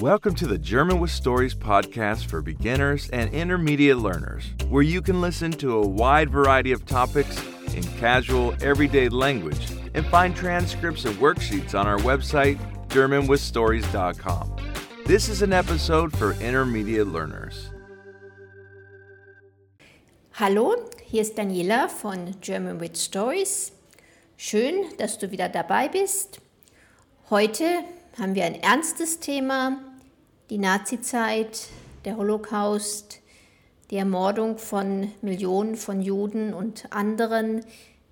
Welcome to the German with Stories podcast for beginners and intermediate learners, where you can listen to a wide variety of topics in casual, everyday language and find transcripts and worksheets on our website, GermanWithStories.com. This is an episode for intermediate learners. Hallo, hier ist Daniela von German with Stories. Schön, dass du wieder dabei bist. Heute haben wir ein ernstes Thema, die Nazizeit, der Holocaust, die Ermordung von Millionen von Juden und anderen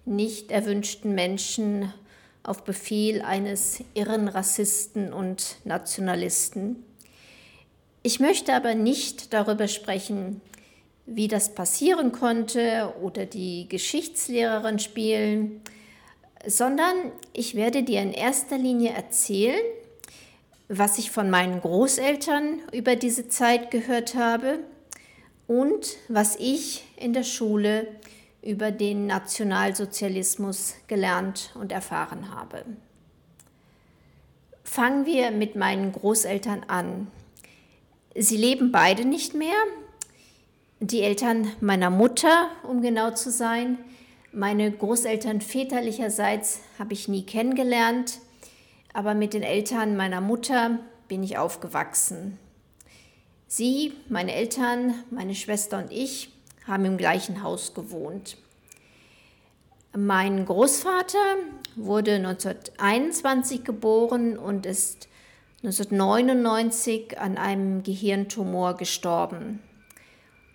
nicht erwünschten Menschen auf Befehl eines irren Rassisten und Nationalisten. Ich möchte aber nicht darüber sprechen, wie das passieren konnte oder die Geschichtslehrerin spielen, sondern ich werde dir in erster Linie erzählen, was ich von meinen Großeltern über diese Zeit gehört habe und was ich in der Schule über den Nationalsozialismus gelernt und erfahren habe. Fangen wir mit meinen Großeltern an. Sie leben beide nicht mehr, die Eltern meiner Mutter, um genau zu sein. Meine Großeltern väterlicherseits habe ich nie kennengelernt, aber mit den Eltern meiner Mutter bin ich aufgewachsen. Sie, meine Eltern, meine Schwester und ich haben im gleichen Haus gewohnt. Mein Großvater wurde 1921 geboren und ist 1999 an einem Gehirntumor gestorben.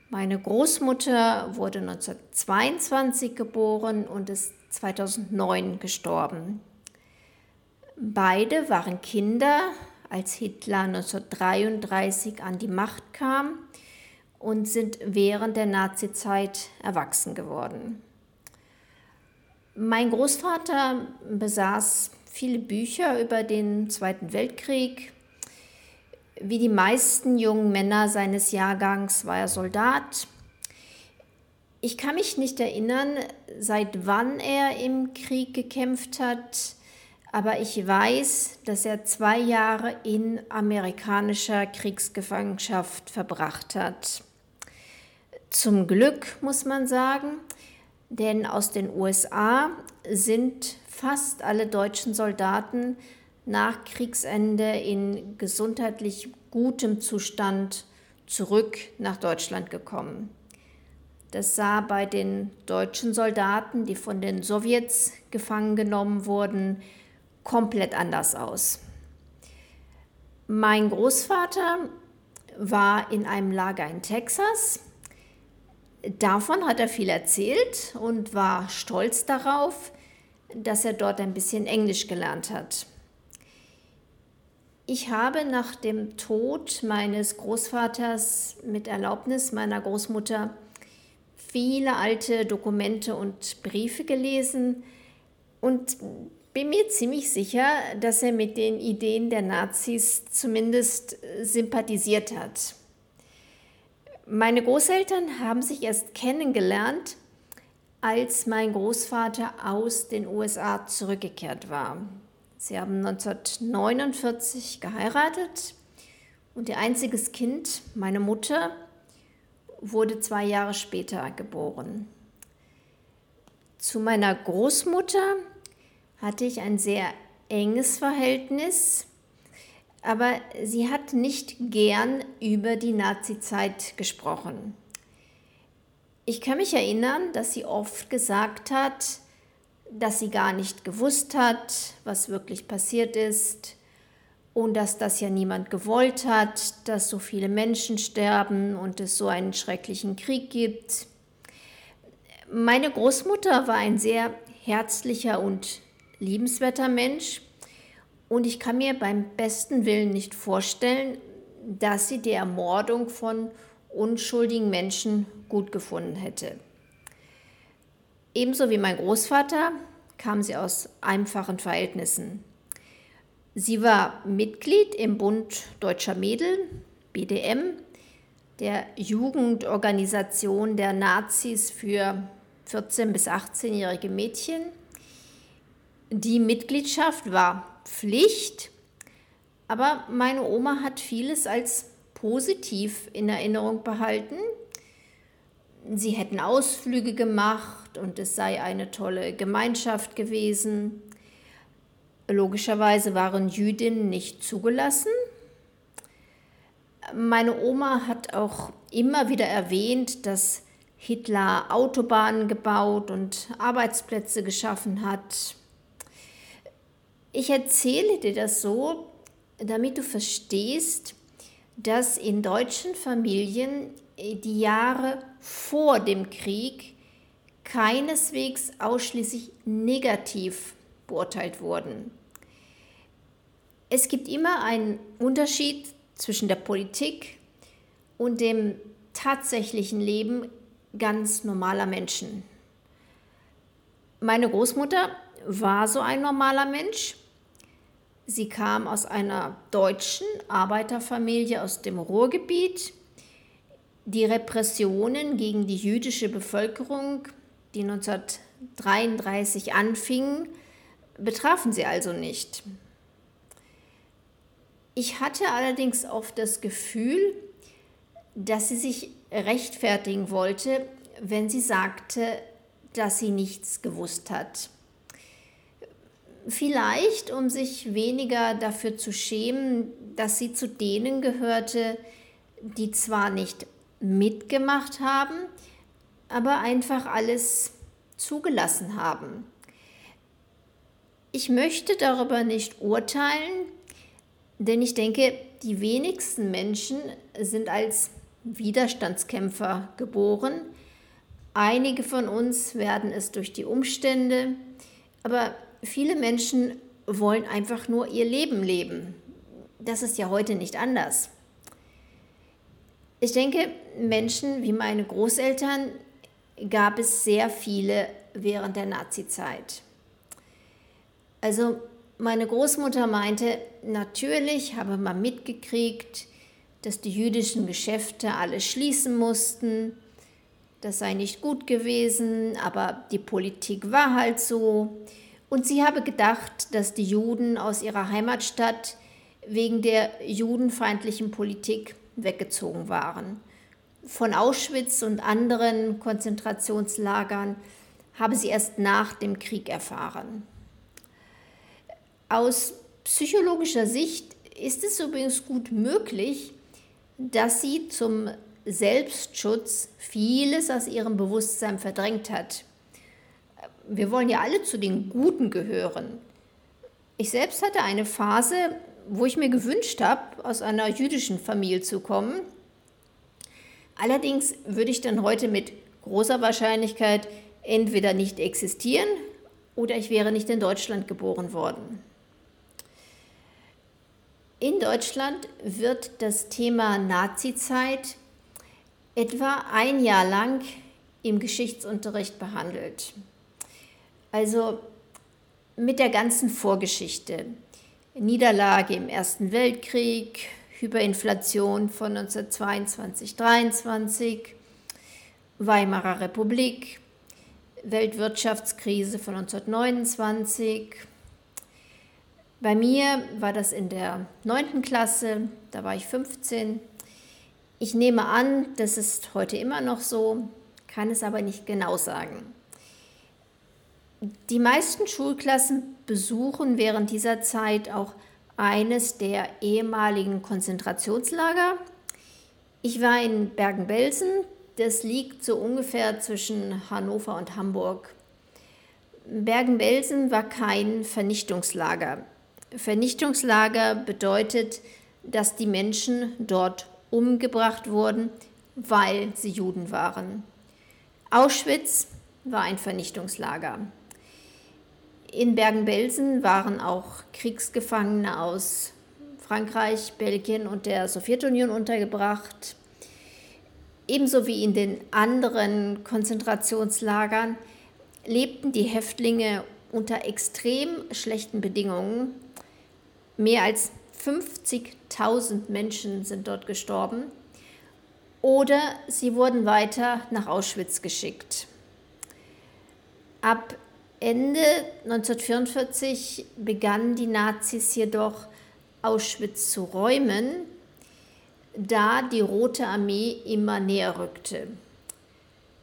Meine Großmutter wurde 1922 geboren und ist 2009 gestorben. Beide waren Kinder, als Hitler 1933 an die Macht kam und sind während der Nazizeit erwachsen geworden. Mein Großvater besaß viele Bücher über den Zweiten Weltkrieg, wie die meisten jungen Männer seines Jahrgangs war er Soldat. Ich kann mich nicht erinnern, seit wann er im Krieg gekämpft hat, aber ich weiß, dass er zwei Jahre in amerikanischer Kriegsgefangenschaft verbracht hat. Zum Glück muss man sagen, denn aus den USA sind fast alle deutschen Soldaten nach Kriegsende in gesundheitlich gutem Zustand zurück nach Deutschland gekommen. Das sah bei den deutschen Soldaten, die von den Sowjets gefangen genommen wurden, komplett anders aus. Mein Großvater war in einem Lager in Texas. Davon hat er viel erzählt und war stolz darauf, dass er dort ein bisschen Englisch gelernt hat. Ich habe nach dem Tod meines Großvaters mit Erlaubnis meiner Großmutter viele alte Dokumente und Briefe gelesen und bin mir ziemlich sicher, dass er mit den Ideen der Nazis zumindest sympathisiert hat. Meine Großeltern haben sich erst kennengelernt, als mein Großvater aus den USA zurückgekehrt war. Sie haben 1949 geheiratet und ihr einziges Kind, meine Mutter, wurde zwei Jahre später geboren. Zu meiner Großmutter hatte ich ein sehr enges Verhältnis, aber sie hat nicht gern über die Nazizeit gesprochen. Ich kann mich erinnern, dass sie oft gesagt hat, dass sie gar nicht gewusst hat, was wirklich passiert ist und dass das ja niemand gewollt hat, dass so viele Menschen sterben und es so einen schrecklichen Krieg gibt. Meine Großmutter war ein sehr herzlicher und liebenswerter Mensch und ich kann mir beim besten Willen nicht vorstellen, dass sie die Ermordung von unschuldigen Menschen gut gefunden hätte. Ebenso wie mein Großvater kam sie aus einfachen Verhältnissen. Sie war Mitglied im Bund Deutscher Mädel, BDM, der Jugendorganisation der Nazis für 14- bis 18-jährige Mädchen. Die Mitgliedschaft war Pflicht, Aber meine Oma hat vieles als positiv in Erinnerung behalten. Sie hätten Ausflüge gemacht und es sei eine tolle Gemeinschaft gewesen. Logischerweise waren Jüdinnen nicht zugelassen. Meine Oma hat auch immer wieder erwähnt, dass Hitler Autobahnen gebaut und Arbeitsplätze geschaffen hat. Ich erzähle dir das so, damit du verstehst, dass in deutschen Familien die Jahre vor dem Krieg keineswegs ausschließlich negativ beurteilt wurden. Es gibt immer einen Unterschied zwischen der Politik und dem tatsächlichen Leben ganz normaler Menschen. Meine Großmutter war so ein normaler Mensch. Sie kam aus einer deutschen Arbeiterfamilie aus dem Ruhrgebiet. Die Repressionen gegen die jüdische Bevölkerung, die 1933 anfingen, betrafen sie also nicht. Ich hatte allerdings oft das Gefühl, dass sie sich rechtfertigen wollte, wenn sie sagte, dass sie nichts gewusst hat. Vielleicht, um sich weniger dafür zu schämen, dass sie zu denen gehörte, die zwar nicht mitgemacht haben, aber einfach alles zugelassen haben. Ich möchte darüber nicht urteilen, denn ich denke, die wenigsten Menschen sind als Widerstandskämpfer geboren. Einige von uns werden es durch die Umstände, aber viele Menschen wollen einfach nur ihr Leben leben. Das ist ja heute nicht anders. Ich denke, Menschen wie meine Großeltern gab es sehr viele während der Nazizeit. Also meine Großmutter meinte, natürlich habe man mitgekriegt, dass die jüdischen Geschäfte alle schließen mussten. Das sei nicht gut gewesen, aber die Politik war halt so. Und sie habe gedacht, dass die Juden aus ihrer Heimatstadt wegen der judenfeindlichen Politik weggezogen waren. Von Auschwitz und anderen Konzentrationslagern habe sie erst nach dem Krieg erfahren. Aus psychologischer Sicht ist es übrigens gut möglich, dass sie zum Selbstschutz vieles aus ihrem Bewusstsein verdrängt hat. Wir wollen ja alle zu den Guten gehören. Ich selbst hatte eine Phase, wo ich mir gewünscht habe, aus einer jüdischen Familie zu kommen. Allerdings würde ich dann heute mit großer Wahrscheinlichkeit entweder nicht existieren oder ich wäre nicht in Deutschland geboren worden. In Deutschland wird das Thema Nazizeit etwa ein Jahr lang im Geschichtsunterricht behandelt. Also mit der ganzen Vorgeschichte. Niederlage im Ersten Weltkrieg, Hyperinflation von 1922-23, Weimarer Republik, Weltwirtschaftskrise von 1929, bei mir war das in der 9. Klasse, da war ich 15. Ich nehme an, das ist heute immer noch so, kann es aber nicht genau sagen. Die meisten Schulklassen besuchen während dieser Zeit auch eines der ehemaligen Konzentrationslager. Ich war in Bergen-Belsen, das liegt so ungefähr zwischen Hannover und Hamburg. Bergen-Belsen war kein Vernichtungslager. Vernichtungslager bedeutet, dass die Menschen dort umgebracht wurden, weil sie Juden waren. Auschwitz war ein Vernichtungslager. In Bergen-Belsen waren auch Kriegsgefangene aus Frankreich, Belgien und der Sowjetunion untergebracht. Ebenso wie in den anderen Konzentrationslagern lebten die Häftlinge unter extrem schlechten Bedingungen Mehr als 50.000 Menschen sind dort gestorben oder sie wurden weiter nach Auschwitz geschickt. Ab Ende 1944 begannen die Nazis jedoch Auschwitz zu räumen, da die Rote Armee immer näher rückte.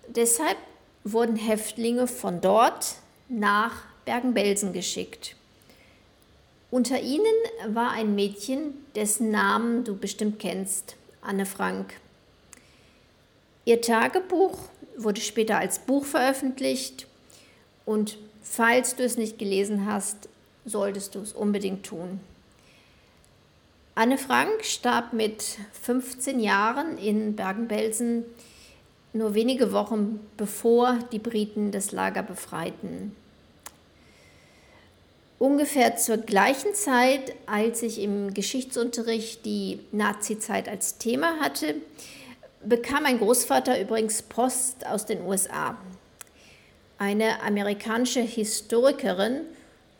Deshalb wurden Häftlinge von dort nach Bergen-Belsen geschickt. Unter ihnen war ein Mädchen, dessen Namen du bestimmt kennst, Anne Frank. Ihr Tagebuch wurde später als Buch veröffentlicht und falls du es nicht gelesen hast, solltest du es unbedingt tun. Anne Frank starb mit 15 Jahren in Bergen-Belsen, nur wenige Wochen bevor die Briten das Lager befreiten. Ungefähr zur gleichen Zeit, als ich im Geschichtsunterricht die Nazizeit als Thema hatte, bekam mein Großvater übrigens Post aus den USA. Eine amerikanische Historikerin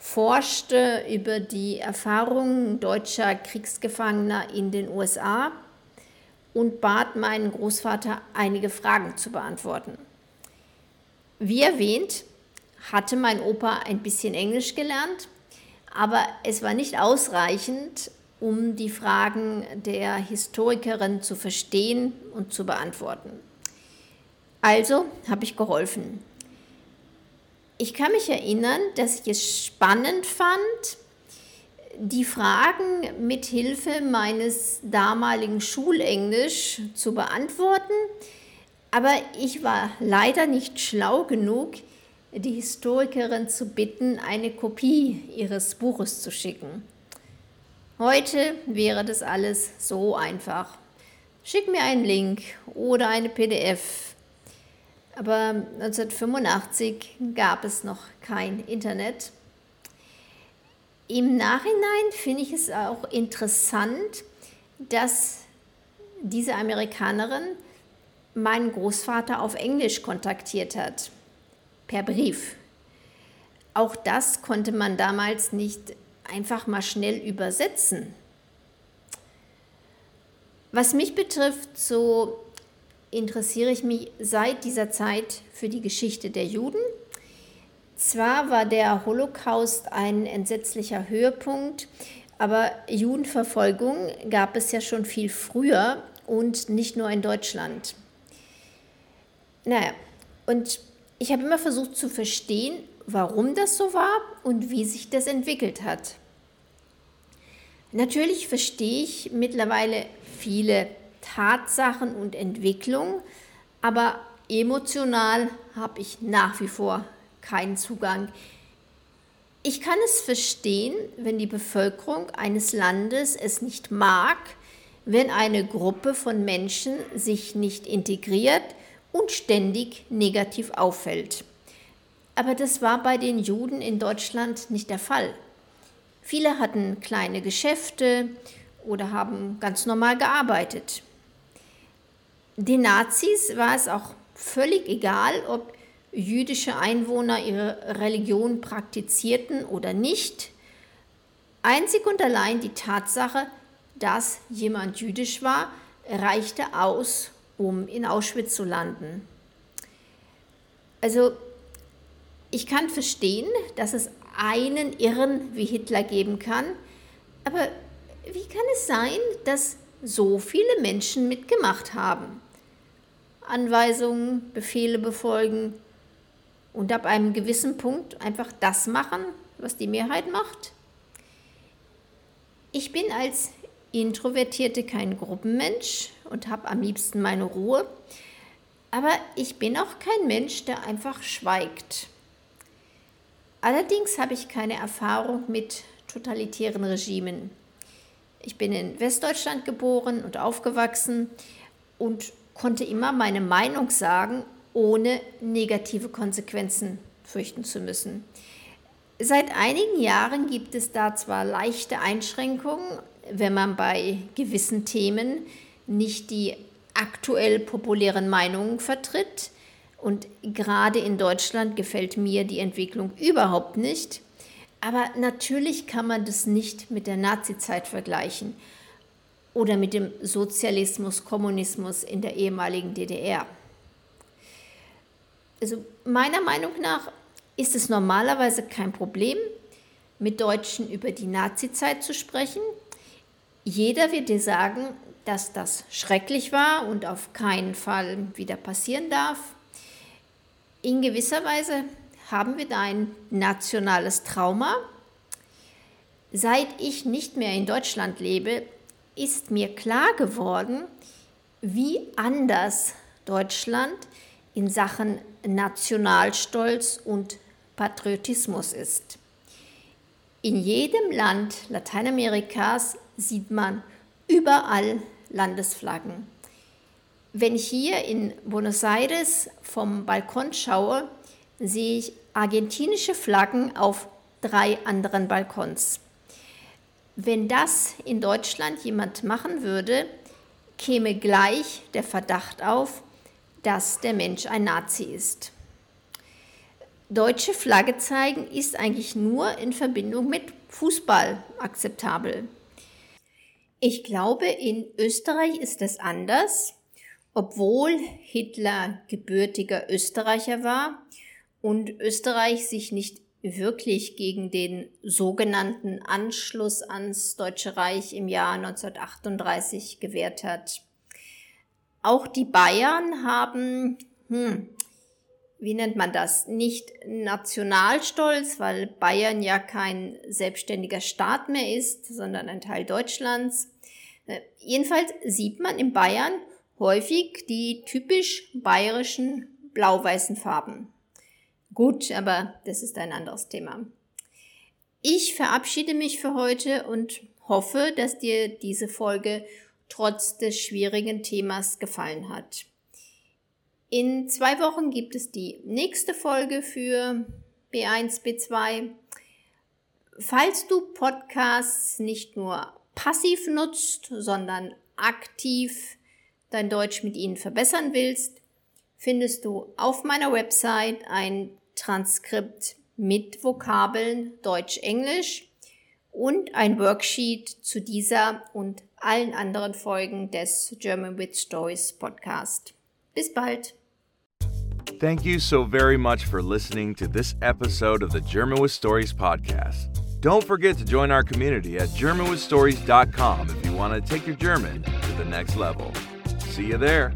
forschte über die Erfahrungen deutscher Kriegsgefangener in den USA und bat meinen Großvater, einige Fragen zu beantworten. Wie erwähnt, hatte mein Opa ein bisschen Englisch gelernt, aber es war nicht ausreichend, um die Fragen der Historikerin zu verstehen und zu beantworten. Also habe ich geholfen. Ich kann mich erinnern, dass ich es spannend fand, die Fragen mit Hilfe meines damaligen Schulenglisch zu beantworten, aber ich war leider nicht schlau genug, die Historikerin zu bitten, eine Kopie ihres Buches zu schicken. Heute wäre das alles so einfach. Schick mir einen Link oder eine PDF aber 1985 gab es noch kein Internet. Im Nachhinein finde ich es auch interessant, dass diese Amerikanerin meinen Großvater auf Englisch kontaktiert hat, per Brief. Auch das konnte man damals nicht einfach mal schnell übersetzen. Was mich betrifft, so interessiere ich mich seit dieser Zeit für die Geschichte der Juden. Zwar war der Holocaust ein entsetzlicher Höhepunkt, aber Judenverfolgung gab es ja schon viel früher und nicht nur in Deutschland. Naja, und ich habe immer versucht zu verstehen, warum das so war und wie sich das entwickelt hat. Natürlich verstehe ich mittlerweile viele Tatsachen und Entwicklung, aber emotional habe ich nach wie vor keinen Zugang. Ich kann es verstehen, wenn die Bevölkerung eines Landes es nicht mag, wenn eine Gruppe von Menschen sich nicht integriert und ständig negativ auffällt. Aber das war bei den Juden in Deutschland nicht der Fall. Viele hatten kleine Geschäfte oder haben ganz normal gearbeitet. Den Nazis war es auch völlig egal, ob jüdische Einwohner ihre Religion praktizierten oder nicht. Einzig und allein die Tatsache, dass jemand jüdisch war, reichte aus, um in Auschwitz zu landen. Also ich kann verstehen, dass es einen Irren wie Hitler geben kann, aber wie kann es sein, dass so viele Menschen mitgemacht haben? Anweisungen, Befehle befolgen und ab einem gewissen Punkt einfach das machen, was die Mehrheit macht. Ich bin als Introvertierte kein Gruppenmensch und habe am liebsten meine Ruhe, aber ich bin auch kein Mensch, der einfach schweigt. Allerdings habe ich keine Erfahrung mit totalitären Regimen. Ich bin in Westdeutschland geboren und aufgewachsen und konnte immer meine Meinung sagen, ohne negative Konsequenzen fürchten zu müssen. Seit einigen Jahren gibt es da zwar leichte Einschränkungen, wenn man bei gewissen Themen nicht die aktuell populären Meinungen vertritt. Und gerade in Deutschland gefällt mir die Entwicklung überhaupt nicht. Aber natürlich kann man das nicht mit der Nazizeit vergleichen oder mit dem Sozialismus, Kommunismus in der ehemaligen DDR. Also meiner Meinung nach ist es normalerweise kein Problem, mit Deutschen über die Nazizeit zu sprechen, Jeder wird dir sagen, dass das schrecklich war und auf keinen Fall wieder passieren darf. In gewisser Weise haben wir da ein nationales Trauma. Seit ich nicht mehr in Deutschland lebe, ist mir klar geworden, wie anders Deutschland in Sachen Nationalstolz und Patriotismus ist. In jedem Land Lateinamerikas sieht man überall Landesflaggen. Wenn ich hier in Buenos Aires vom Balkon schaue, sehe ich argentinische Flaggen auf drei anderen Balkons. Wenn das in Deutschland jemand machen würde, käme gleich der Verdacht auf, dass der Mensch ein Nazi ist. Deutsche Flagge zeigen ist eigentlich nur in Verbindung mit Fußball akzeptabel. Ich glaube, in Österreich ist es anders, obwohl Hitler gebürtiger Österreicher war und Österreich sich nicht wirklich gegen den sogenannten Anschluss ans Deutsche Reich im Jahr 1938 gewehrt hat. Auch die Bayern haben, hm, wie nennt man das, nicht Nationalstolz, weil Bayern ja kein selbstständiger Staat mehr ist, sondern ein Teil Deutschlands. Äh, jedenfalls sieht man in Bayern häufig die typisch bayerischen blau-weißen Farben. Gut, aber das ist ein anderes Thema. Ich verabschiede mich für heute und hoffe, dass dir diese Folge trotz des schwierigen Themas gefallen hat. In zwei Wochen gibt es die nächste Folge für B1, B2. Falls du Podcasts nicht nur passiv nutzt, sondern aktiv dein Deutsch mit ihnen verbessern willst, findest du auf meiner Website ein Transkript mit Vokabeln Deutsch-Englisch und ein Worksheet zu dieser und allen anderen Folgen des German with Stories Podcast. Bis bald! Thank you so very much for listening to this episode of the German with Stories podcast. Don't forget to join our community at GermanWithStories.com if you want to take your German to the next level. See you there.